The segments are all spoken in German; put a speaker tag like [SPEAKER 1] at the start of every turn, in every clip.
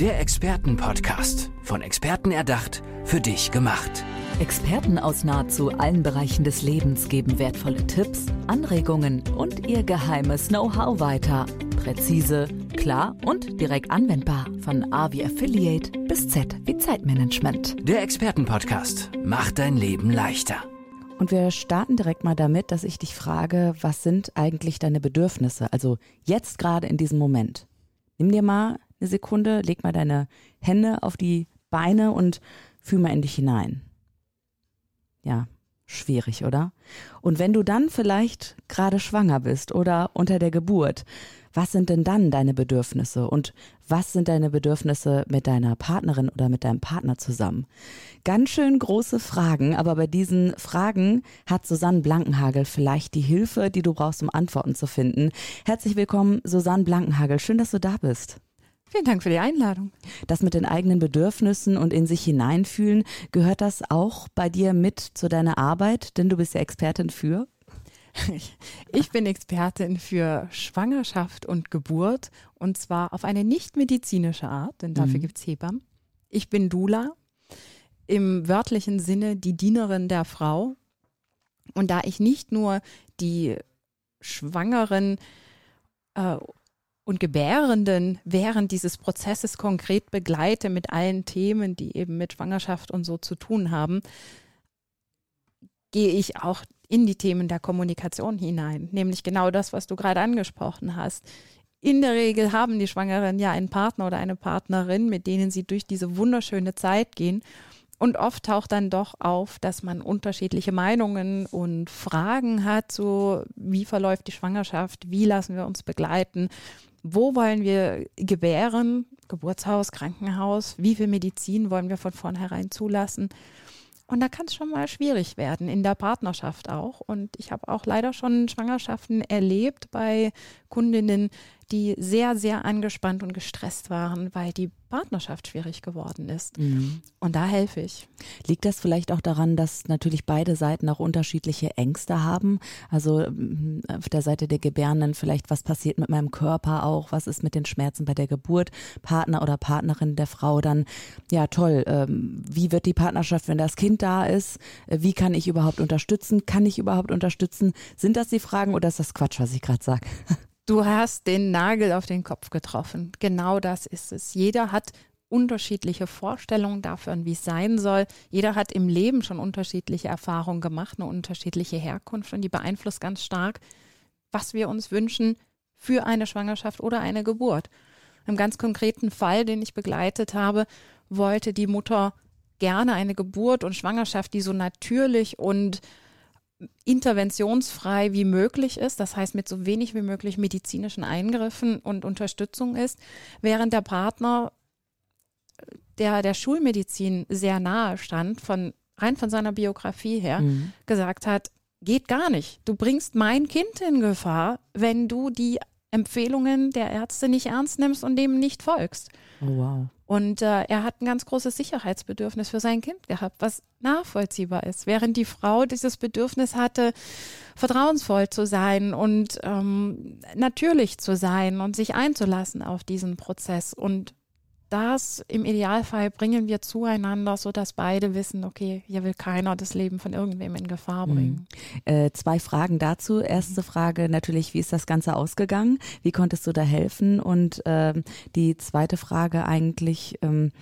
[SPEAKER 1] Der Expertenpodcast. Von Experten erdacht, für dich gemacht.
[SPEAKER 2] Experten aus nahezu allen Bereichen des Lebens geben wertvolle Tipps, Anregungen und ihr geheimes Know-how weiter. Präzise, klar und direkt anwendbar. Von A wie Affiliate bis Z wie Zeitmanagement.
[SPEAKER 1] Der Expertenpodcast macht dein Leben leichter.
[SPEAKER 3] Und wir starten direkt mal damit, dass ich dich frage, was sind eigentlich deine Bedürfnisse? Also jetzt gerade in diesem Moment. Nimm dir mal eine Sekunde, leg mal deine Hände auf die Beine und fühl mal in dich hinein. Ja, schwierig, oder? Und wenn du dann vielleicht gerade schwanger bist oder unter der Geburt, was sind denn dann deine Bedürfnisse und was sind deine Bedürfnisse mit deiner Partnerin oder mit deinem Partner zusammen? Ganz schön große Fragen, aber bei diesen Fragen hat Susanne Blankenhagel vielleicht die Hilfe, die du brauchst, um Antworten zu finden. Herzlich willkommen, Susanne Blankenhagel. Schön, dass du da bist.
[SPEAKER 4] Vielen Dank für die Einladung.
[SPEAKER 3] Das mit den eigenen Bedürfnissen und in sich hineinfühlen, gehört das auch bei dir mit zu deiner Arbeit? Denn du bist ja Expertin für?
[SPEAKER 4] Ich bin Expertin für Schwangerschaft und Geburt und zwar auf eine nicht medizinische Art, denn dafür mhm. gibt es Hebammen. Ich bin Dula, im wörtlichen Sinne die Dienerin der Frau. Und da ich nicht nur die Schwangeren äh, und Gebärenden während dieses Prozesses konkret begleite mit allen Themen, die eben mit Schwangerschaft und so zu tun haben, gehe ich auch in die Themen der Kommunikation hinein, nämlich genau das, was du gerade angesprochen hast. In der Regel haben die Schwangeren ja einen Partner oder eine Partnerin, mit denen sie durch diese wunderschöne Zeit gehen. Und oft taucht dann doch auf, dass man unterschiedliche Meinungen und Fragen hat, so wie verläuft die Schwangerschaft, wie lassen wir uns begleiten, wo wollen wir gebären, Geburtshaus, Krankenhaus, wie viel Medizin wollen wir von vornherein zulassen. Und da kann es schon mal schwierig werden, in der Partnerschaft auch. Und ich habe auch leider schon Schwangerschaften erlebt bei Kundinnen, die sehr, sehr angespannt und gestresst waren, weil die Partnerschaft schwierig geworden ist. Mhm. Und da helfe ich.
[SPEAKER 3] Liegt das vielleicht auch daran, dass natürlich beide Seiten auch unterschiedliche Ängste haben? Also mm, auf der Seite der Gebärenden vielleicht, was passiert mit meinem Körper auch? Was ist mit den Schmerzen bei der Geburt? Partner oder Partnerin der Frau dann, ja toll, ähm, wie wird die Partnerschaft, wenn das Kind da ist? Äh, wie kann ich überhaupt unterstützen? Kann ich überhaupt unterstützen? Sind das die Fragen oder ist das Quatsch, was ich gerade sage?
[SPEAKER 4] Du hast den Nagel auf den Kopf getroffen. Genau das ist es. Jeder hat unterschiedliche Vorstellungen davon, wie es sein soll. Jeder hat im Leben schon unterschiedliche Erfahrungen gemacht, eine unterschiedliche Herkunft und die beeinflusst ganz stark, was wir uns wünschen für eine Schwangerschaft oder eine Geburt. Im ganz konkreten Fall, den ich begleitet habe, wollte die Mutter gerne eine Geburt und Schwangerschaft, die so natürlich und interventionsfrei wie möglich ist, das heißt mit so wenig wie möglich medizinischen Eingriffen und Unterstützung ist, während der Partner der der Schulmedizin sehr nahe stand, von rein von seiner Biografie her, mhm. gesagt hat, geht gar nicht. Du bringst mein Kind in Gefahr, wenn du die Empfehlungen der Ärzte nicht ernst nimmst und dem nicht folgst. Oh, wow. Und äh, er hat ein ganz großes Sicherheitsbedürfnis für sein Kind gehabt, was nachvollziehbar ist. Während die Frau dieses Bedürfnis hatte, vertrauensvoll zu sein und ähm, natürlich zu sein und sich einzulassen auf diesen Prozess. Und das im Idealfall bringen wir zueinander, sodass beide wissen, okay, hier will keiner das Leben von irgendwem in Gefahr mhm. bringen.
[SPEAKER 3] Mhm. Äh, zwei Fragen dazu. Erste Frage natürlich, wie ist das Ganze ausgegangen? Wie konntest du da helfen? Und ähm, die zweite Frage eigentlich, ähm,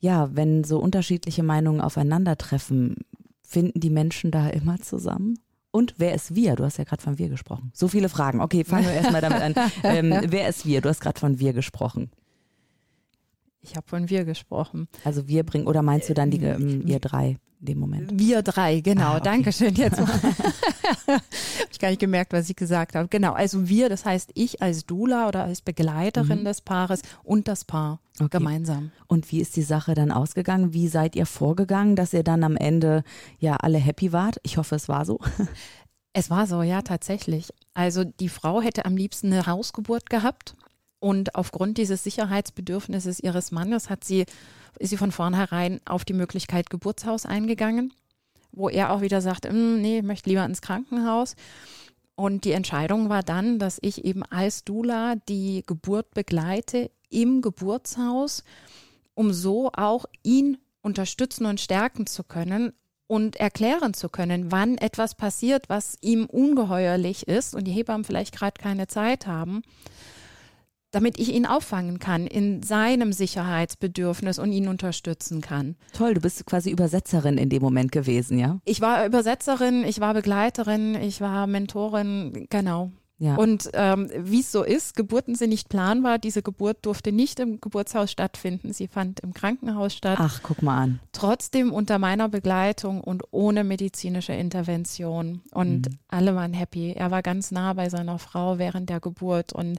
[SPEAKER 3] ja, wenn so unterschiedliche Meinungen aufeinandertreffen, finden die Menschen da immer zusammen? Und wer ist wir? Du hast ja gerade von wir gesprochen. So viele Fragen. Okay, fangen wir erstmal damit an. Ähm, wer ist wir? Du hast gerade von wir gesprochen.
[SPEAKER 4] Ich habe von wir gesprochen.
[SPEAKER 3] Also wir bringen, oder meinst du dann die, äh, ähm, ihr drei in dem Moment?
[SPEAKER 4] Wir drei, genau. Ah, okay. Dankeschön. Jetzt habe ich gar nicht gemerkt, was ich gesagt habe. Genau, also wir, das heißt ich als Dula oder als Begleiterin mhm. des Paares und das Paar okay. gemeinsam.
[SPEAKER 3] Und wie ist die Sache dann ausgegangen? Wie seid ihr vorgegangen, dass ihr dann am Ende ja alle happy wart? Ich hoffe, es war so.
[SPEAKER 4] Es war so, ja, tatsächlich. Also die Frau hätte am liebsten eine Hausgeburt gehabt. Und aufgrund dieses Sicherheitsbedürfnisses ihres Mannes hat sie, ist sie von vornherein auf die Möglichkeit Geburtshaus eingegangen, wo er auch wieder sagt, hm, nee, ich möchte lieber ins Krankenhaus. Und die Entscheidung war dann, dass ich eben als Dula die Geburt begleite im Geburtshaus, um so auch ihn unterstützen und stärken zu können und erklären zu können, wann etwas passiert, was ihm ungeheuerlich ist und die Hebammen vielleicht gerade keine Zeit haben, damit ich ihn auffangen kann in seinem Sicherheitsbedürfnis und ihn unterstützen kann.
[SPEAKER 3] Toll, du bist quasi Übersetzerin in dem Moment gewesen, ja?
[SPEAKER 4] Ich war Übersetzerin, ich war Begleiterin, ich war Mentorin, genau.
[SPEAKER 3] Ja.
[SPEAKER 4] Und ähm, wie es so ist, Geburten sind nicht planbar. Diese Geburt durfte nicht im Geburtshaus stattfinden. Sie fand im Krankenhaus statt.
[SPEAKER 3] Ach, guck mal an.
[SPEAKER 4] Trotzdem unter meiner Begleitung und ohne medizinische Intervention. Und mhm. alle waren happy. Er war ganz nah bei seiner Frau während der Geburt und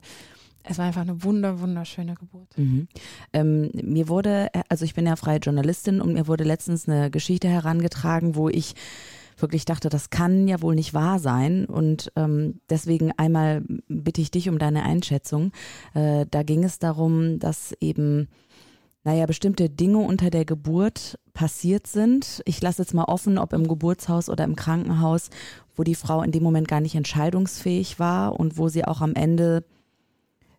[SPEAKER 4] es war einfach eine wunder, wunderschöne Geburt.
[SPEAKER 3] Mhm. Ähm, mir wurde, also ich bin ja freie Journalistin und mir wurde letztens eine Geschichte herangetragen, wo ich wirklich dachte, das kann ja wohl nicht wahr sein. Und ähm, deswegen einmal bitte ich dich um deine Einschätzung. Äh, da ging es darum, dass eben naja, bestimmte Dinge unter der Geburt passiert sind. Ich lasse jetzt mal offen, ob im Geburtshaus oder im Krankenhaus, wo die Frau in dem Moment gar nicht entscheidungsfähig war und wo sie auch am Ende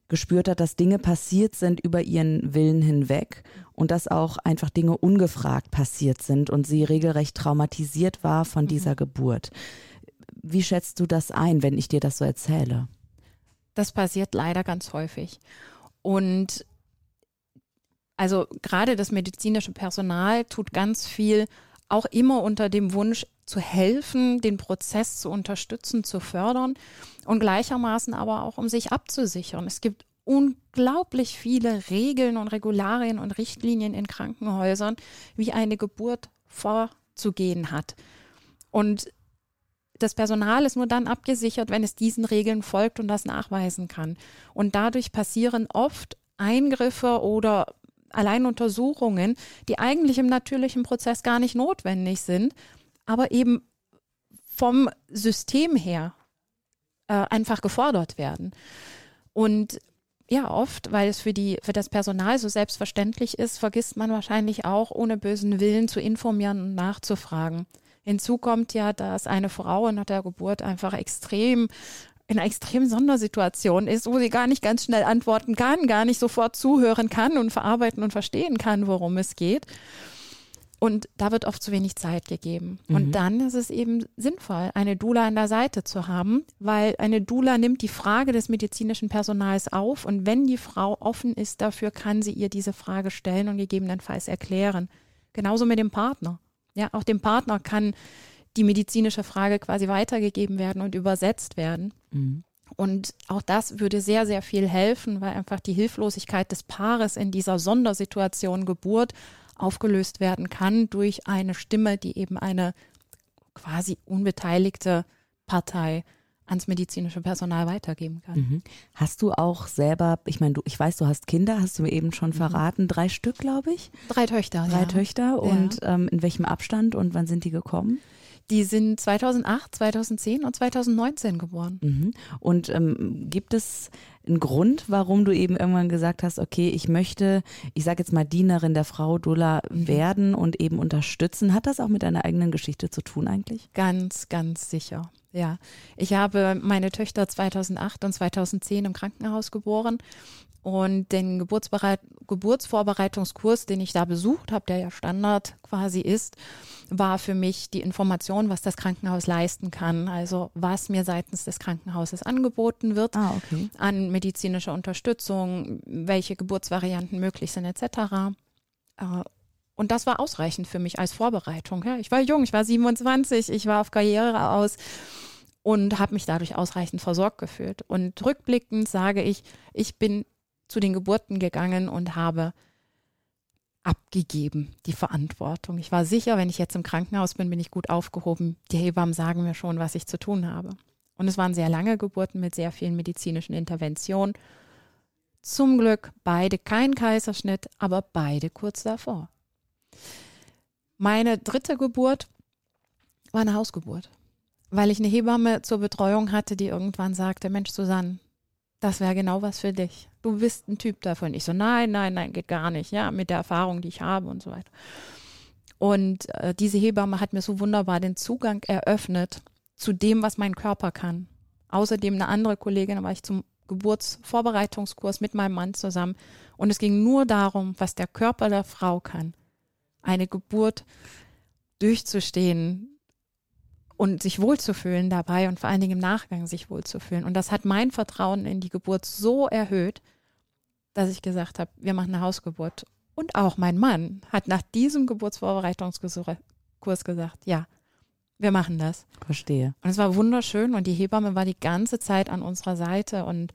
[SPEAKER 3] gespürt hat, dass Dinge passiert sind über ihren Willen hinweg und dass auch einfach Dinge ungefragt passiert sind und sie regelrecht traumatisiert war von mhm. dieser Geburt. Wie schätzt du das ein, wenn ich dir das so erzähle?
[SPEAKER 4] Das passiert leider ganz häufig. Und also gerade das medizinische Personal tut ganz viel, auch immer unter dem Wunsch zu helfen, den Prozess zu unterstützen, zu fördern und gleichermaßen aber auch um sich abzusichern. Es gibt unglaublich viele Regeln und Regularien und Richtlinien in Krankenhäusern, wie eine Geburt vorzugehen hat. Und das Personal ist nur dann abgesichert, wenn es diesen Regeln folgt und das nachweisen kann. Und dadurch passieren oft Eingriffe oder Alleinuntersuchungen, die eigentlich im natürlichen Prozess gar nicht notwendig sind, aber eben vom System her äh, einfach gefordert werden. Und ja, oft, weil es für, die, für das Personal so selbstverständlich ist, vergisst man wahrscheinlich auch, ohne bösen Willen zu informieren und nachzufragen. Hinzu kommt ja, dass eine Frau nach der Geburt einfach extrem in einer extremen Sondersituation ist, wo sie gar nicht ganz schnell antworten kann, gar nicht sofort zuhören kann und verarbeiten und verstehen kann, worum es geht. Und da wird oft zu wenig Zeit gegeben. Mhm. Und dann ist es eben sinnvoll, eine Dula an der Seite zu haben, weil eine Dula nimmt die Frage des medizinischen Personals auf und wenn die Frau offen ist dafür, kann sie ihr diese Frage stellen und gegebenenfalls erklären. Genauso mit dem Partner. Ja, auch dem Partner kann die medizinische Frage quasi weitergegeben werden und übersetzt werden. Mhm. Und auch das würde sehr, sehr viel helfen, weil einfach die Hilflosigkeit des Paares in dieser Sondersituation Geburt aufgelöst werden kann durch eine Stimme, die eben eine quasi unbeteiligte Partei ans medizinische Personal weitergeben kann. Mhm.
[SPEAKER 3] Hast du auch selber, ich meine, du, ich weiß, du hast Kinder, hast du mir eben schon mhm. verraten, drei Stück, glaube ich?
[SPEAKER 4] Drei Töchter.
[SPEAKER 3] Drei ja. Töchter und ja. ähm, in welchem Abstand und wann sind die gekommen?
[SPEAKER 4] Die sind 2008, 2010 und 2019 geboren.
[SPEAKER 3] Mhm. Und ähm, gibt es einen Grund, warum du eben irgendwann gesagt hast, okay, ich möchte, ich sage jetzt mal Dienerin der Frau Dula mhm. werden und eben unterstützen? Hat das auch mit deiner eigenen Geschichte zu tun eigentlich?
[SPEAKER 4] Ganz, ganz sicher. Ja, ich habe meine Töchter 2008 und 2010 im Krankenhaus geboren und den Geburtsbereit Geburtsvorbereitungskurs, den ich da besucht habe, der ja Standard quasi ist, war für mich die Information, was das Krankenhaus leisten kann. Also was mir seitens des Krankenhauses angeboten wird
[SPEAKER 3] ah, okay.
[SPEAKER 4] an medizinischer Unterstützung, welche Geburtsvarianten möglich sind etc. Und das war ausreichend für mich als Vorbereitung. Ja, ich war jung, ich war 27, ich war auf Karriere aus und habe mich dadurch ausreichend versorgt gefühlt. Und rückblickend sage ich, ich bin zu den Geburten gegangen und habe abgegeben, die Verantwortung. Ich war sicher, wenn ich jetzt im Krankenhaus bin, bin ich gut aufgehoben. Die Hebammen sagen mir schon, was ich zu tun habe. Und es waren sehr lange Geburten mit sehr vielen medizinischen Interventionen. Zum Glück beide kein Kaiserschnitt, aber beide kurz davor. Meine dritte Geburt war eine Hausgeburt, weil ich eine Hebamme zur Betreuung hatte, die irgendwann sagte, Mensch, Susanne, das wäre genau was für dich. Du bist ein Typ davon. Ich so, nein, nein, nein, geht gar nicht, ja, mit der Erfahrung, die ich habe und so weiter. Und äh, diese Hebamme hat mir so wunderbar den Zugang eröffnet zu dem, was mein Körper kann. Außerdem eine andere Kollegin, da war ich zum Geburtsvorbereitungskurs mit meinem Mann zusammen. Und es ging nur darum, was der Körper der Frau kann. Eine Geburt durchzustehen und sich wohlzufühlen dabei und vor allen Dingen im Nachgang sich wohlzufühlen. Und das hat mein Vertrauen in die Geburt so erhöht, dass ich gesagt habe, wir machen eine Hausgeburt. Und auch mein Mann hat nach diesem Geburtsvorbereitungskurs gesagt, ja, wir machen das.
[SPEAKER 3] Verstehe.
[SPEAKER 4] Und es war wunderschön und die Hebamme war die ganze Zeit an unserer Seite und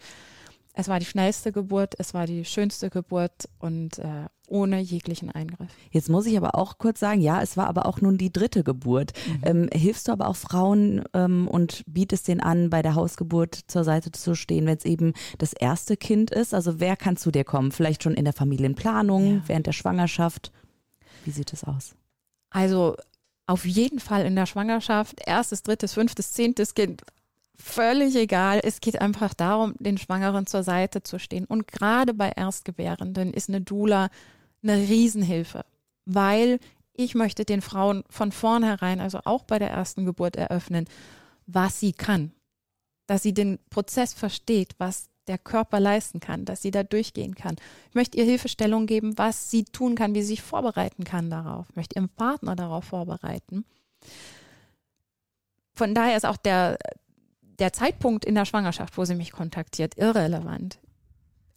[SPEAKER 4] es war die schnellste Geburt, es war die schönste Geburt und äh, ohne jeglichen Eingriff.
[SPEAKER 3] Jetzt muss ich aber auch kurz sagen, ja, es war aber auch nun die dritte Geburt. Mhm. Ähm, hilfst du aber auch Frauen ähm, und bietest denen an, bei der Hausgeburt zur Seite zu stehen, wenn es eben das erste Kind ist? Also wer kann zu dir kommen? Vielleicht schon in der Familienplanung, ja. während der Schwangerschaft? Wie sieht es aus?
[SPEAKER 4] Also auf jeden Fall in der Schwangerschaft, erstes, drittes, fünftes, zehntes Kind, völlig egal. Es geht einfach darum, den Schwangeren zur Seite zu stehen. Und gerade bei Erstgebärenden ist eine Dula eine Riesenhilfe, weil ich möchte den Frauen von vornherein, also auch bei der ersten Geburt eröffnen, was sie kann. Dass sie den Prozess versteht, was der Körper leisten kann, dass sie da durchgehen kann. Ich möchte ihr Hilfestellung geben, was sie tun kann, wie sie sich vorbereiten kann darauf. Ich möchte ihren Partner darauf vorbereiten. Von daher ist auch der, der Zeitpunkt in der Schwangerschaft, wo sie mich kontaktiert, irrelevant.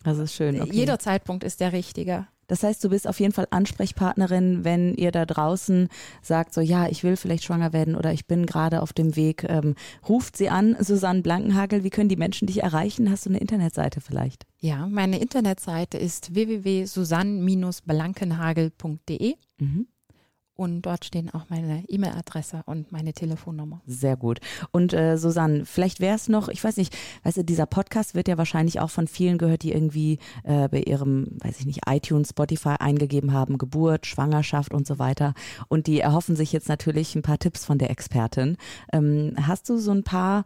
[SPEAKER 3] Das ist schön. Okay.
[SPEAKER 4] Jeder Zeitpunkt ist der richtige.
[SPEAKER 3] Das heißt, du bist auf jeden Fall Ansprechpartnerin, wenn ihr da draußen sagt, so ja, ich will vielleicht schwanger werden oder ich bin gerade auf dem Weg. Ähm, ruft sie an, Susanne Blankenhagel. Wie können die Menschen dich erreichen? Hast du eine Internetseite vielleicht?
[SPEAKER 4] Ja, meine Internetseite ist www.susanne-blankenhagel.de. Mhm und dort stehen auch meine E-Mail-Adresse und meine Telefonnummer.
[SPEAKER 3] Sehr gut. Und äh, Susanne, vielleicht wäre es noch, ich weiß nicht, weißt du, dieser Podcast wird ja wahrscheinlich auch von vielen gehört, die irgendwie äh, bei ihrem, weiß ich nicht, iTunes, Spotify eingegeben haben, Geburt, Schwangerschaft und so weiter. Und die erhoffen sich jetzt natürlich ein paar Tipps von der Expertin. Ähm, hast du so ein paar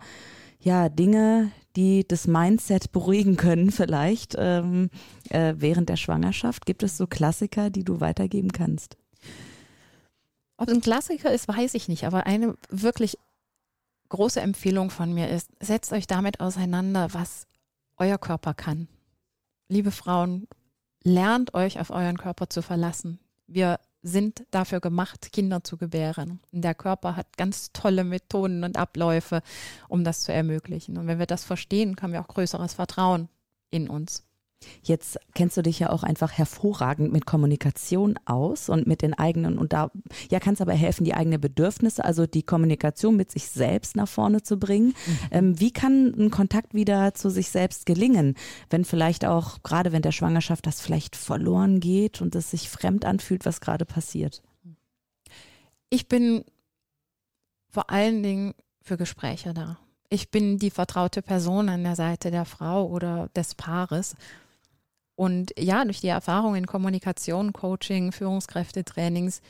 [SPEAKER 3] ja, Dinge, die das Mindset beruhigen können vielleicht ähm, äh, während der Schwangerschaft? Gibt es so Klassiker, die du weitergeben kannst?
[SPEAKER 4] Ob es ein Klassiker ist, weiß ich nicht, aber eine wirklich große Empfehlung von mir ist, setzt euch damit auseinander, was euer Körper kann. Liebe Frauen, lernt euch auf euren Körper zu verlassen. Wir sind dafür gemacht, Kinder zu gebären. Der Körper hat ganz tolle Methoden und Abläufe, um das zu ermöglichen. Und wenn wir das verstehen, haben wir auch größeres Vertrauen in uns.
[SPEAKER 3] Jetzt kennst du dich ja auch einfach hervorragend mit Kommunikation aus und mit den eigenen und da ja kannst aber helfen, die eigenen Bedürfnisse, also die Kommunikation mit sich selbst nach vorne zu bringen. Mhm. Ähm, wie kann ein Kontakt wieder zu sich selbst gelingen, wenn vielleicht auch gerade wenn der Schwangerschaft das vielleicht verloren geht und es sich fremd anfühlt, was gerade passiert?
[SPEAKER 4] Ich bin vor allen Dingen für Gespräche da. Ich bin die vertraute Person an der Seite der Frau oder des Paares und ja, durch die Erfahrung in Kommunikation, Coaching, Führungskräftetrainings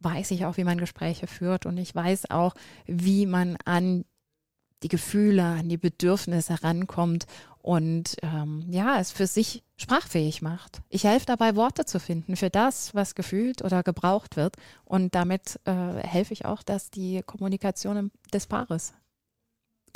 [SPEAKER 4] weiß ich auch, wie man Gespräche führt und ich weiß auch, wie man an die Gefühle, an die Bedürfnisse rankommt und ähm, ja, es für sich sprachfähig macht. Ich helfe dabei, Worte zu finden für das, was gefühlt oder gebraucht wird und damit äh, helfe ich auch, dass die Kommunikation des Paares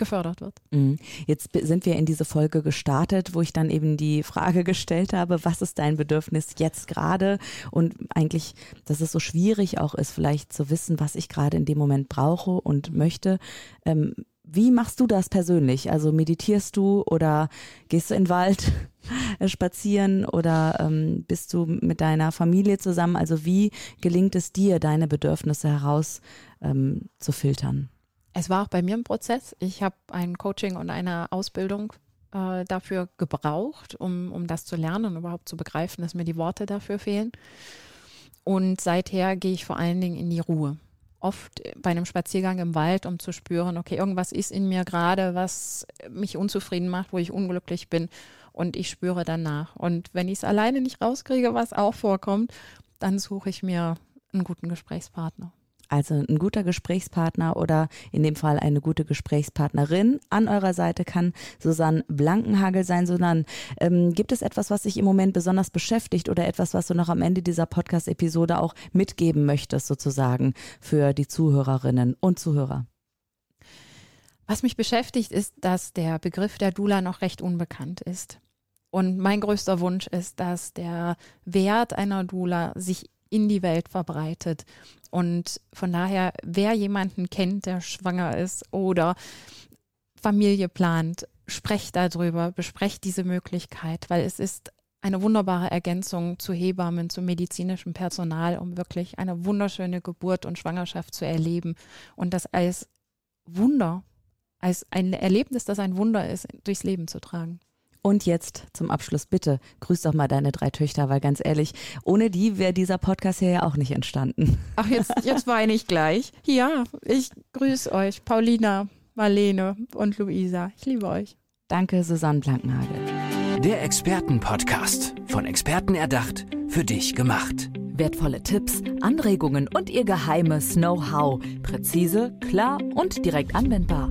[SPEAKER 4] gefördert wird.
[SPEAKER 3] Mhm. Jetzt sind wir in diese Folge gestartet, wo ich dann eben die Frage gestellt habe, was ist dein Bedürfnis jetzt gerade? Und eigentlich, dass es so schwierig auch ist, vielleicht zu wissen, was ich gerade in dem Moment brauche und möchte. Ähm, wie machst du das persönlich? Also meditierst du oder gehst du in den Wald spazieren oder ähm, bist du mit deiner Familie zusammen? Also wie gelingt es dir, deine Bedürfnisse heraus ähm, zu filtern?
[SPEAKER 4] Es war auch bei mir ein Prozess. Ich habe ein Coaching und eine Ausbildung äh, dafür gebraucht, um, um das zu lernen und überhaupt zu begreifen, dass mir die Worte dafür fehlen. Und seither gehe ich vor allen Dingen in die Ruhe. Oft bei einem Spaziergang im Wald, um zu spüren, okay, irgendwas ist in mir gerade, was mich unzufrieden macht, wo ich unglücklich bin. Und ich spüre danach. Und wenn ich es alleine nicht rauskriege, was auch vorkommt, dann suche ich mir einen guten Gesprächspartner
[SPEAKER 3] also ein guter Gesprächspartner oder in dem Fall eine gute Gesprächspartnerin an eurer Seite kann Susanne Blankenhagel sein. Susanne, ähm, gibt es etwas, was dich im Moment besonders beschäftigt oder etwas, was du noch am Ende dieser Podcast-Episode auch mitgeben möchtest, sozusagen für die Zuhörerinnen und Zuhörer?
[SPEAKER 4] Was mich beschäftigt, ist, dass der Begriff der Dula noch recht unbekannt ist. Und mein größter Wunsch ist, dass der Wert einer Dula sich in die Welt verbreitet. Und von daher, wer jemanden kennt, der schwanger ist oder Familie plant, sprecht darüber, besprecht diese Möglichkeit, weil es ist eine wunderbare Ergänzung zu Hebammen, zu medizinischem Personal, um wirklich eine wunderschöne Geburt und Schwangerschaft zu erleben und das als Wunder als ein Erlebnis, das ein Wunder ist, durchs Leben zu tragen.
[SPEAKER 3] Und jetzt zum Abschluss bitte, grüß doch mal deine drei Töchter, weil ganz ehrlich, ohne die wäre dieser Podcast hier ja auch nicht entstanden.
[SPEAKER 4] Ach, jetzt, jetzt weine ich gleich. Ja, ich grüße euch, Paulina, Marlene und Luisa. Ich liebe euch.
[SPEAKER 3] Danke, Susanne Blankenhagel.
[SPEAKER 1] Der Expertenpodcast, von Experten erdacht, für dich gemacht.
[SPEAKER 2] Wertvolle Tipps, Anregungen und ihr geheimes Know-how. Präzise, klar und direkt anwendbar.